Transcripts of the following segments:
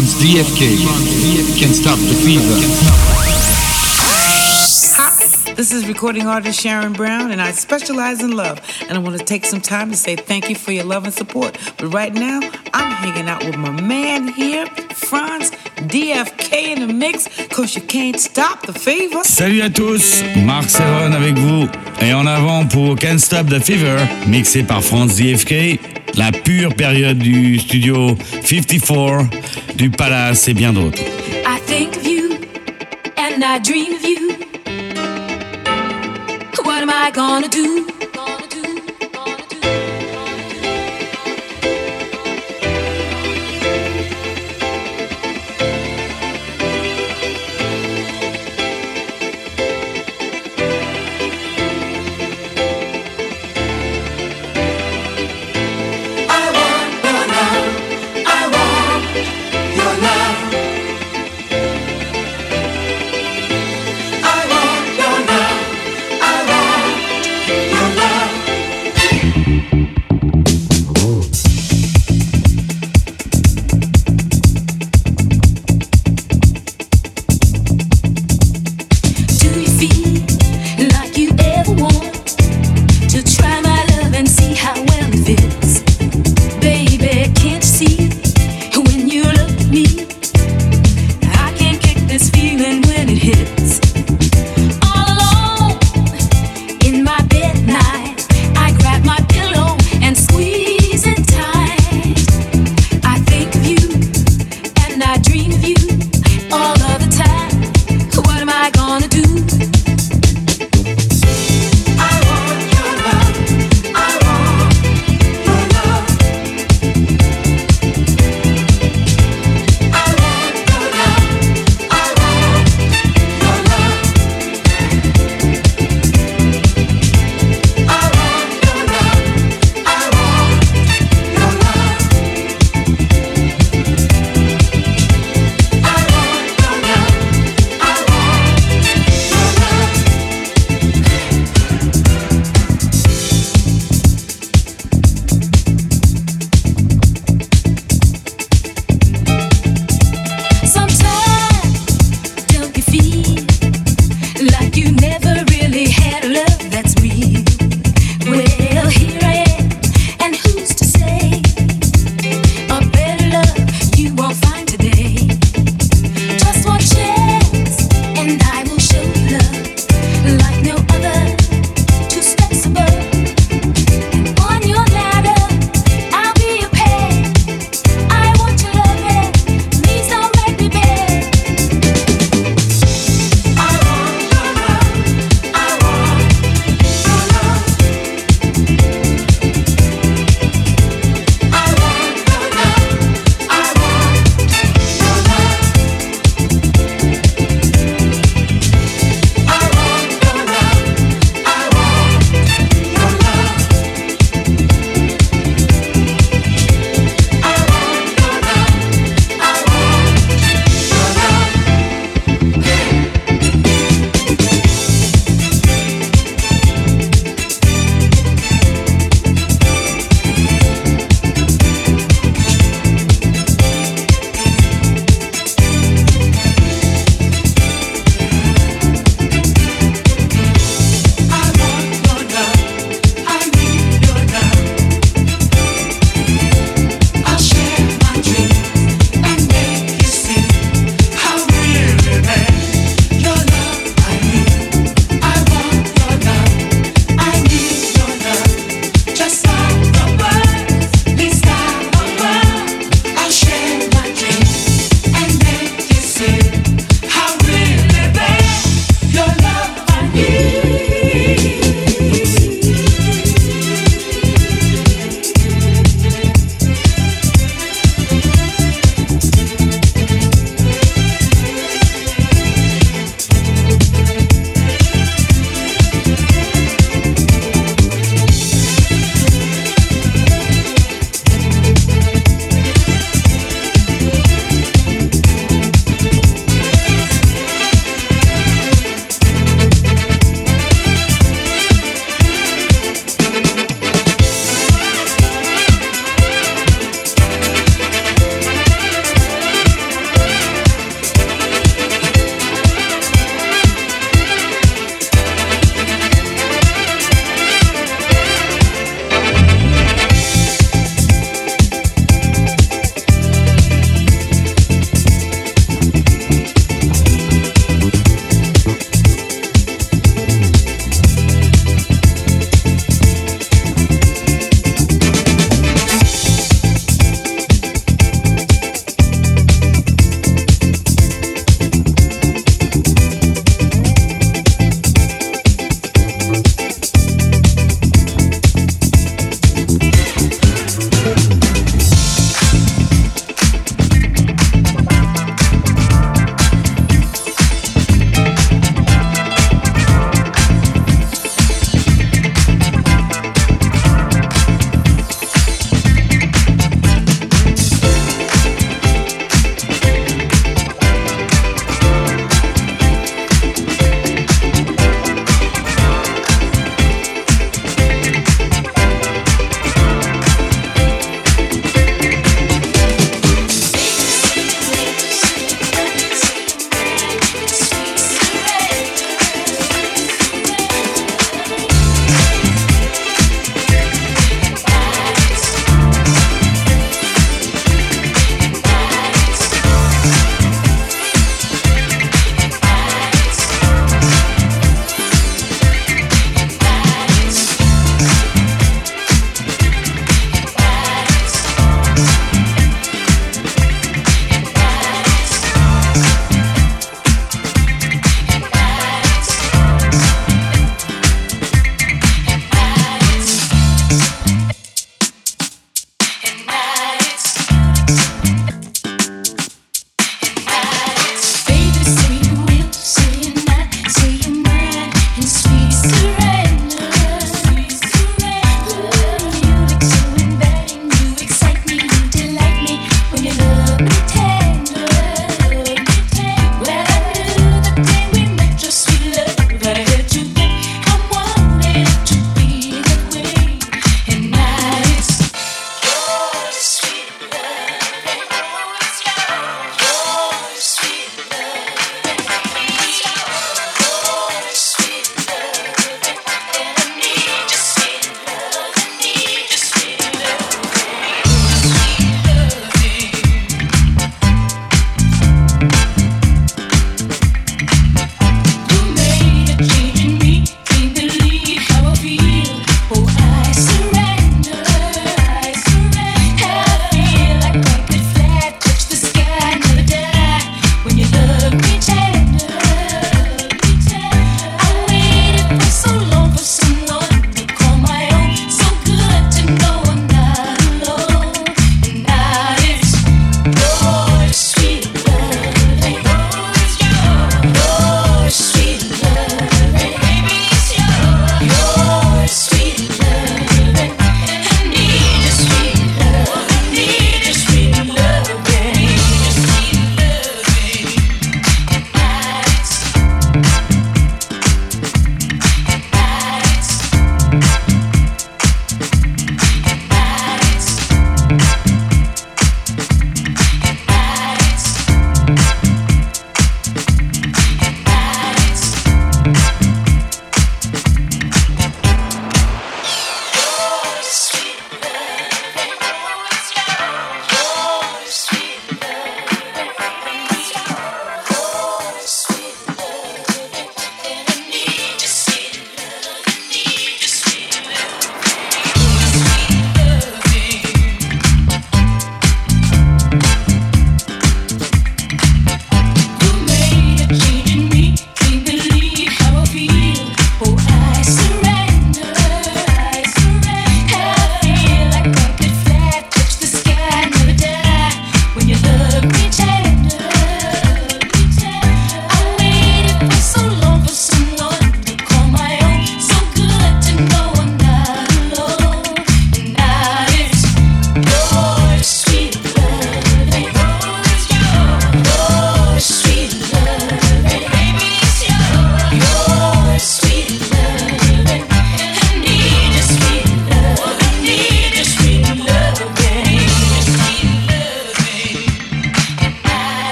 Franz DFK can stop the fever. Hi, this is recording artist Sharon Brown, and I specialize in love. And I want to take some time to say thank you for your love and support. But right now, I'm hanging out with my man here, Franz DFK in the mix, cause you can't stop the fever. Salut à tous, Marc Serron avec vous. Et en avant pour Can't Stop the Fever, mixé par Franz DFK, la pure période du studio 54, du Palace et bien d'autres. I think of you and I dream of you.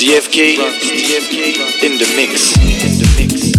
Franz DFK in the mix. In the mix.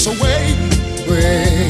This way. way.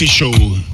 DFK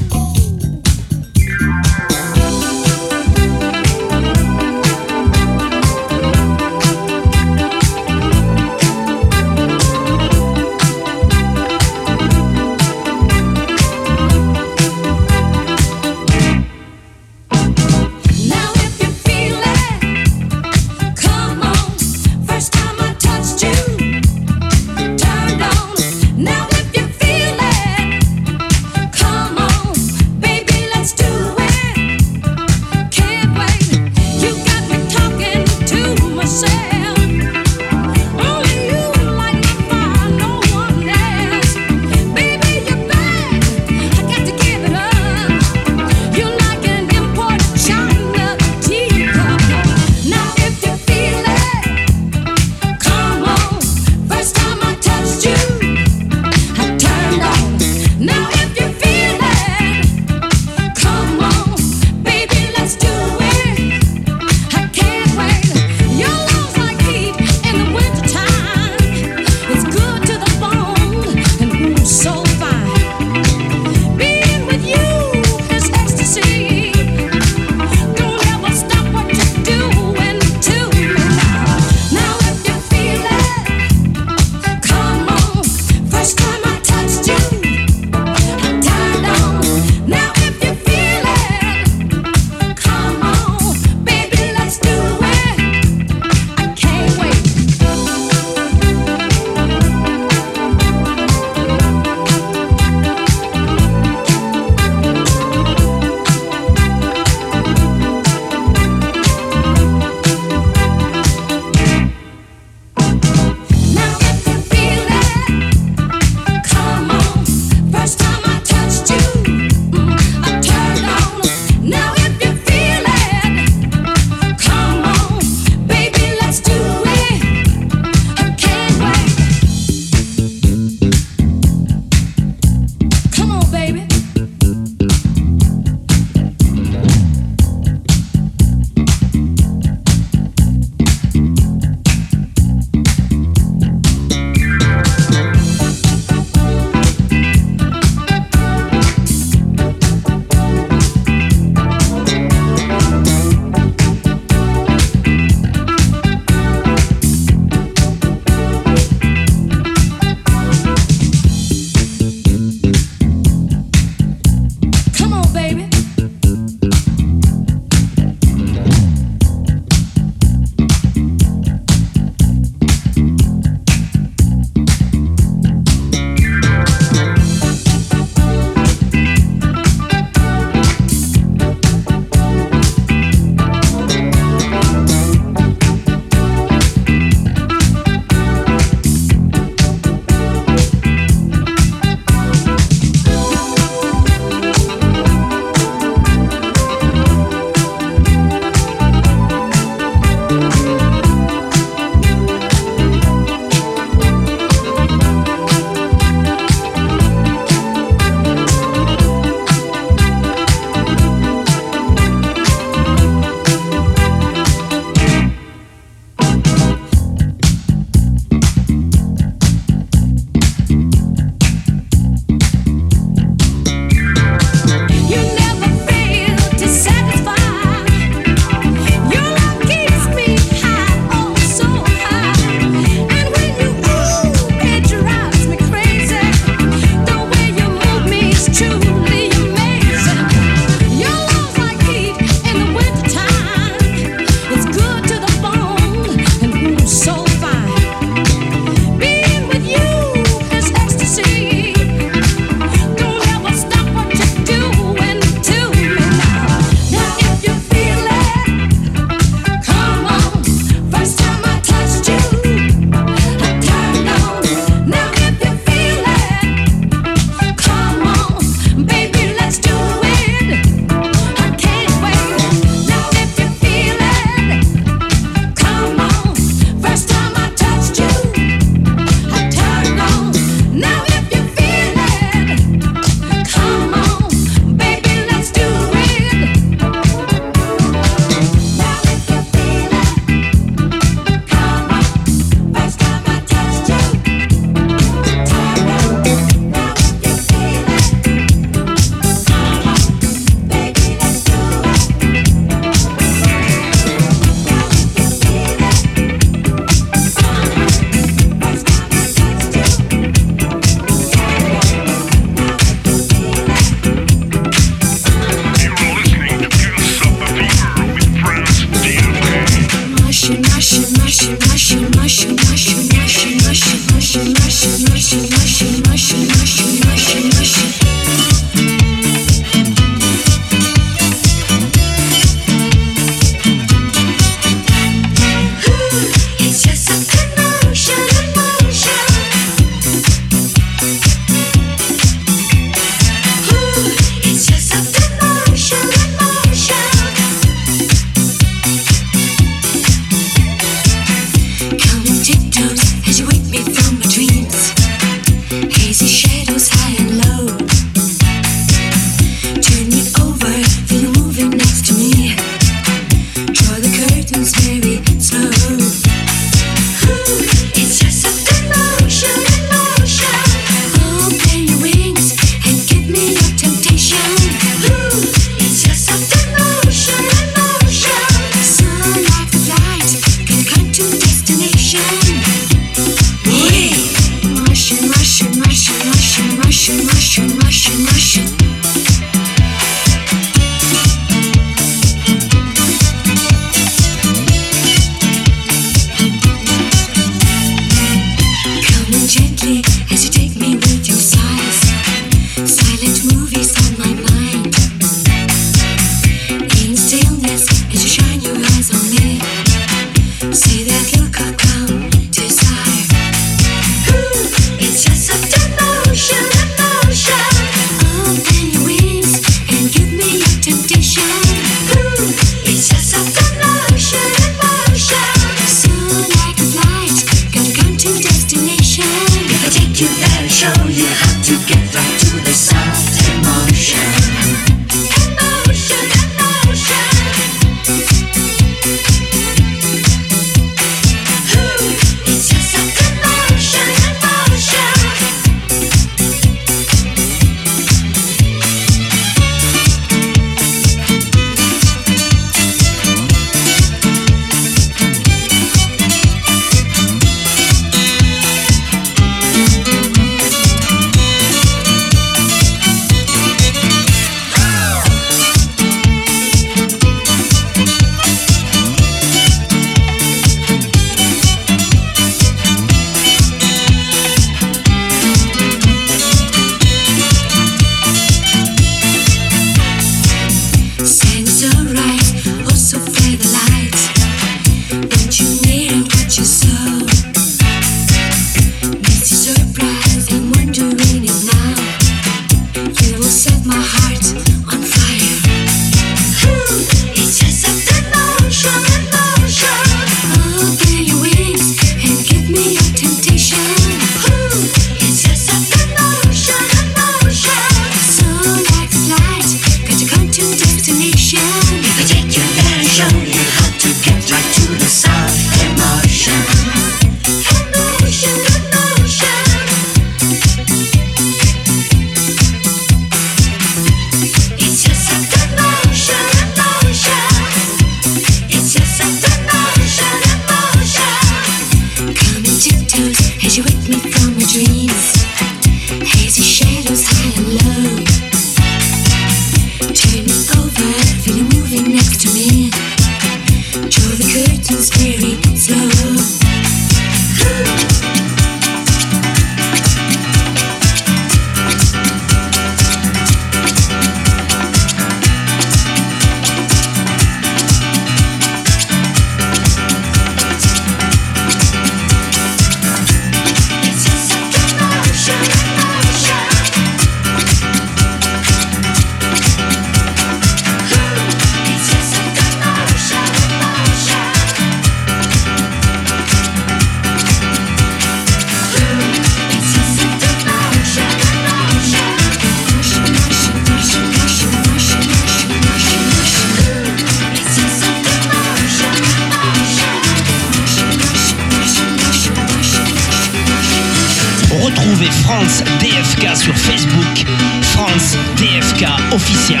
Retrouvez France DFK sur Facebook. France DFK officiel.